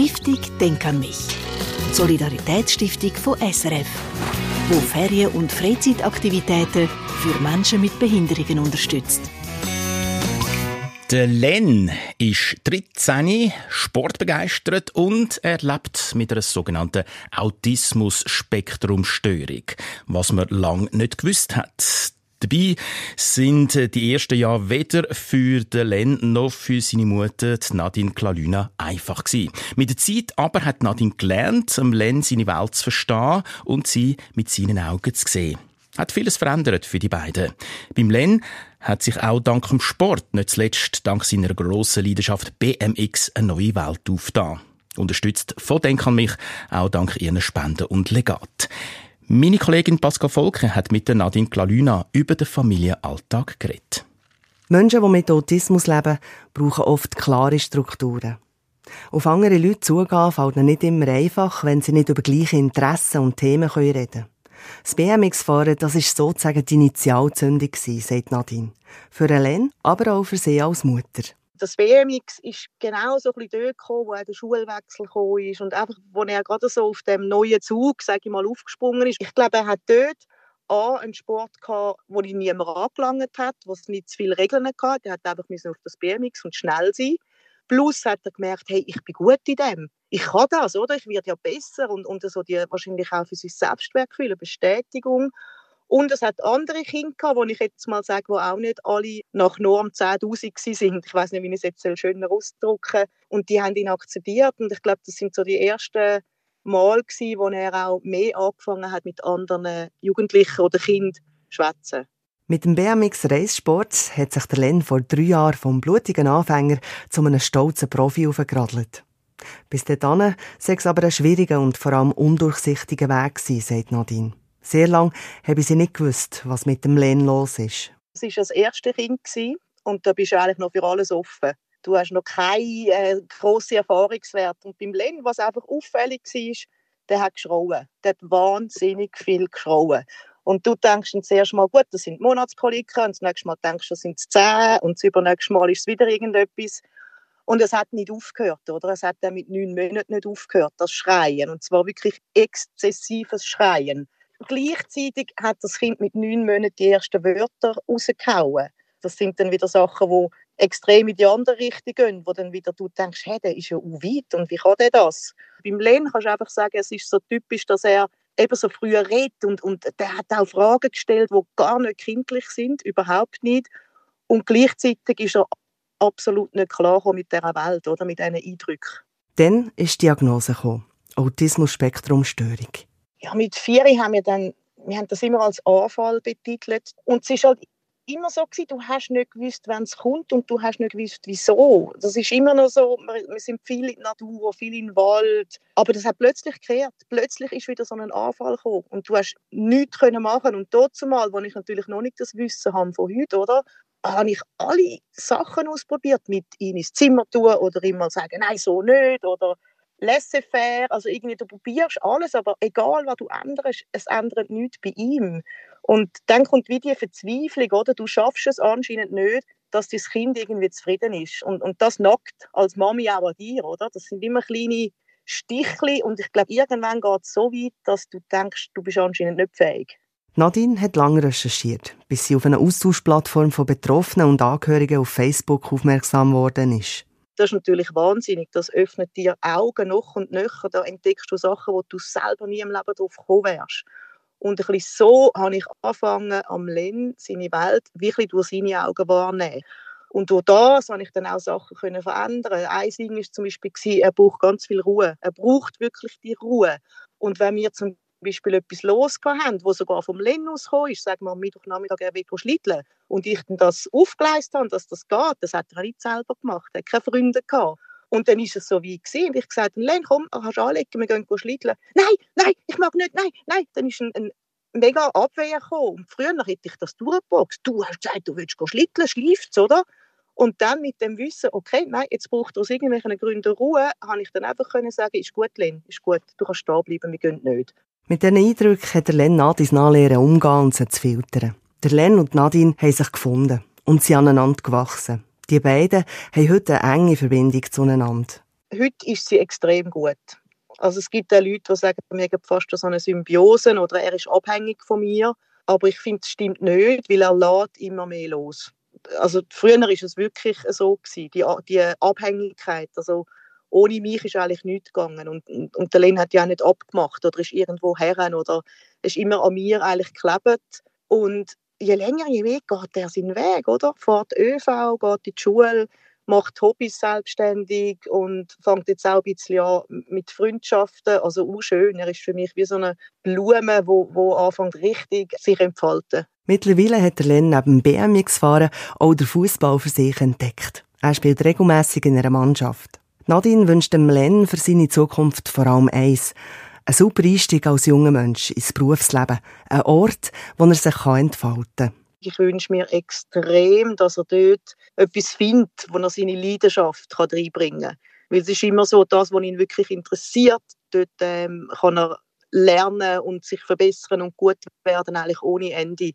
Stiftung Denk an mich. Solidaritätsstiftung von SRF, wo Ferien- und Freizeitaktivitäten für Menschen mit Behinderungen unterstützt. Der Len ist 13, sportbegeistert und er lebt mit einer sogenannten Autismus-Spektrum-Störung, was man lange nicht gewusst hat. Dabei sind die ersten Jahre weder für den Len noch für seine Mutter, Nadine Klalüna, einfach gewesen. Mit der Zeit aber hat Nadine gelernt, am Len seine Welt zu verstehen und sie mit seinen Augen zu sehen. Hat vieles verändert für die beiden. Beim Len hat sich auch dank dem Sport, nicht zuletzt dank seiner grossen Leidenschaft BMX, eine neue Welt aufgetan. Unterstützt von Denk an mich, auch dank ihren Spenden und Legat. Meine Kollegin Pascal Volke hat mit Nadine Klalüna über den Familienalltag geredet. Menschen, die mit Autismus leben, brauchen oft klare Strukturen. Auf andere Leute zugehen fällt ihnen nicht immer einfach, wenn sie nicht über gleiche Interessen und Themen reden können. Das BMX-Fahren, das ist sozusagen die Initialzündung sagt Nadine. Für Hélène, aber auch für sie als Mutter das BMX ist genau so ein bisschen dort gekommen, wo der Schulwechsel gekommen ist und einfach, wo er gerade so auf dem neuen Zug, sage ich mal, aufgesprungen ist. Ich glaube, er hat dort A, einen Sport gehabt, wo ihn niemand angelangt hat, wo es nicht zu viele Regeln hatte. Er hat einfach auf das BMX und schnell sein. Plus hat er gemerkt, hey, ich bin gut in dem. Ich kann das, oder? Ich werde ja besser und, und so die, wahrscheinlich auch für sein Selbstwertgefühl, Bestätigung. Und es hat andere Kinder gehabt, wo ich jetzt mal sage, wo auch nicht alle nach Norm 10.000 sind. Ich weiß nicht, wie ich es jetzt schöner ausdrücken Und die haben ihn akzeptiert. Und ich glaube, das sind so die ersten Mal wo er auch mehr angefangen hat, mit anderen Jugendlichen oder Kindern zu schwätzen. Mit dem BMX Reissport hat sich der Len vor drei Jahren vom blutigen Anfänger zu einem stolzen Profi aufgeradelt. Bis dahin sei es aber ein schwieriger und vor allem undurchsichtiger Weg sagt Nadine. Sehr lange habe sie nicht gewusst, was mit dem Len los ist. Es war das erste Kind und da bist du eigentlich noch für alles offen. Du hast noch keine äh, grossen Erfahrungswerte. Und beim Len, was einfach auffällig war, der hat geschrauen. Der hat wahnsinnig viel geschrauen. Und du denkst dann zuerst mal, gut, das sind Monatskoliken, und das nächste Mal denkst du, das sind zehn, und das übernächste Mal ist es wieder irgendetwas. Und es hat nicht aufgehört, oder? Es hat dann mit neun Monaten nicht aufgehört, das Schreien. Und zwar wirklich exzessives Schreien. Gleichzeitig hat das Kind mit neun Monaten die ersten Wörter rausgehauen. Das sind dann wieder Sachen, die extrem in die andere Richtung gehen, wo dann wieder du denkst, hey, der ist ja weit und wie kann der das? Beim Len kannst du einfach sagen, es ist so typisch, dass er eben so früher redet und, und der hat auch Fragen gestellt, die gar nicht kindlich sind, überhaupt nicht. Und gleichzeitig ist er absolut nicht klar mit dieser Welt oder mit diesen Eindrücken. Dann ist die Diagnose gekommen. Autismus-Spektrum-Störung ja, mit vier haben wir dann, wir haben das immer als Anfall betitelt. Und es ist halt immer so gewesen, du hast nicht gewusst, wann es kommt und du hast nicht gewusst, wieso. Das ist immer noch so, wir sind viel in der Natur, viel im Wald, aber das hat plötzlich gekehrt. Plötzlich ist wieder so ein Anfall gekommen und du hast nichts können machen und dort zumal, wo ich natürlich noch nicht das Wissen habe von heute, oder, habe ich alle Sachen ausprobiert, mit ihm ins Zimmer tun oder immer sagen, nein, so nicht oder laissez-faire, also irgendwie du probierst alles, aber egal was du änderst, es ändert nichts bei ihm. Und dann kommt wie die Verzweiflung, oder? Du schaffst es anscheinend nicht, dass dein Kind irgendwie zufrieden ist. Und, und das knockt als Mami auch an dir, oder? Das sind immer kleine Stichli und ich glaube, irgendwann geht es so weit, dass du denkst, du bist anscheinend nicht fähig. Nadine hat lange recherchiert, bis sie auf eine Austauschplattform von Betroffenen und Angehörigen auf Facebook aufmerksam geworden ist. Das ist natürlich wahnsinnig. Das öffnet dir Augen noch und nöcher. Da entdeckst du Sachen, wo du selber nie im Leben drauf gekommen wärst. Und ein bisschen so habe ich angefangen, am Len seine Welt wirklich durch seine Augen wahrnehmen. Und durch das habe ich dann auch Sachen können verändern. Ein Ding war zum Beispiel, er braucht ganz viel Ruhe. Er braucht wirklich die Ruhe. Und wenn wir zum Beispiel etwas losgehabt wo sogar vom Len ausgekommen ist, sagen wir am Mittwochnachmittag, er will schlitteln, und ich dann das aufgeleistet habe, dass das geht, das hat er nicht selber gemacht, er hat keine Freunde gehabt. Und dann ist es so wie gewesen. Und ich gesagt, Len, komm, kannst du anlegen, wir gehen schlitteln. Nein, nein, ich mag nicht, nein, nein. Dann ist ein, ein mega Abwehr gekommen. Und früher hätte ich das durchgeboxt. Du hast gesagt, du willst schlitteln, schleift's, oder? Und dann mit dem Wissen, okay, nein, jetzt braucht er aus irgendwelchen Gründen Ruhe, habe ich dann einfach können sagen, ist gut, Len, ist gut, du kannst da bleiben, wir gehen nicht. Mit diesen Eindrücken hat Len Nadis nachlernen umgehen und zu filtern. Der Len und Nadine haben sich gefunden und sie aneinander gewachsen. Die beiden haben heute eine enge Verbindung zueinander. heute ist sie extrem gut. Also es gibt auch Leute, die sagen, wir haben fast so eine Symbiose oder er ist abhängig von mir. Aber ich finde, es stimmt nicht, weil er lädt immer mehr los. Also früher war es wirklich so gewesen, die, die Abhängigkeit. Also ohne mich ist eigentlich nichts gegangen. Und, und, und der Len hat ja auch nicht abgemacht oder ist irgendwo her oder ist immer an mir eigentlich geklebt. Und je länger, je mehr geht er seinen Weg, oder? Fährt ÖV, geht in die Schule, macht Hobbys selbstständig und fängt jetzt auch ein bisschen an mit Freundschaften. Also auch schön. Er ist für mich wie so eine Blume, wo, wo anfängt richtig sich entfalten. Mittlerweile hat der Len neben BMX-Fahren auch den Fußball für sich entdeckt. Er spielt regelmäßig in einer Mannschaft. Nadine wünscht dem Len für seine Zukunft vor allem eins. Ein super Einstieg als junger Mensch ins Berufsleben. Ein Ort, wo er sich entfalten kann. Ich wünsche mir extrem, dass er dort etwas findet, wo er seine Leidenschaft reinbringen kann. Weil es ist immer so, das, was ihn wirklich interessiert, dort ähm, kann er lernen und sich verbessern und gut werden, eigentlich ohne Ende.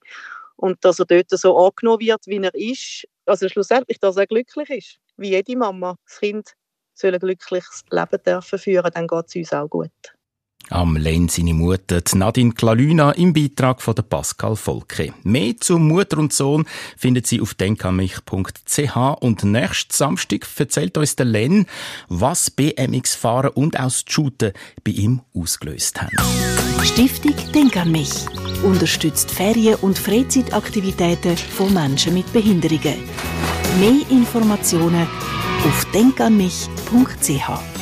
Und dass er dort so angenommen wird, wie er ist. Also schlussendlich, dass er glücklich ist. Wie jede Mama. Das Kind soll ein glückliches Leben dürfen führen, dann geht es uns auch gut. Am Len seine Mutter, Nadine Klalüna, im Beitrag von der Pascal Volke. Mehr zu Mutter und Sohn findet Sie auf denkanmich.ch und nächsten Samstag erzählt uns der Len, was BMX-Fahren und auch das Shooten bei ihm ausgelöst haben. Stiftung Denk an mich unterstützt Ferien- und Freizeitaktivitäten von Menschen mit Behinderungen. Mehr Informationen auf denkanmich.ch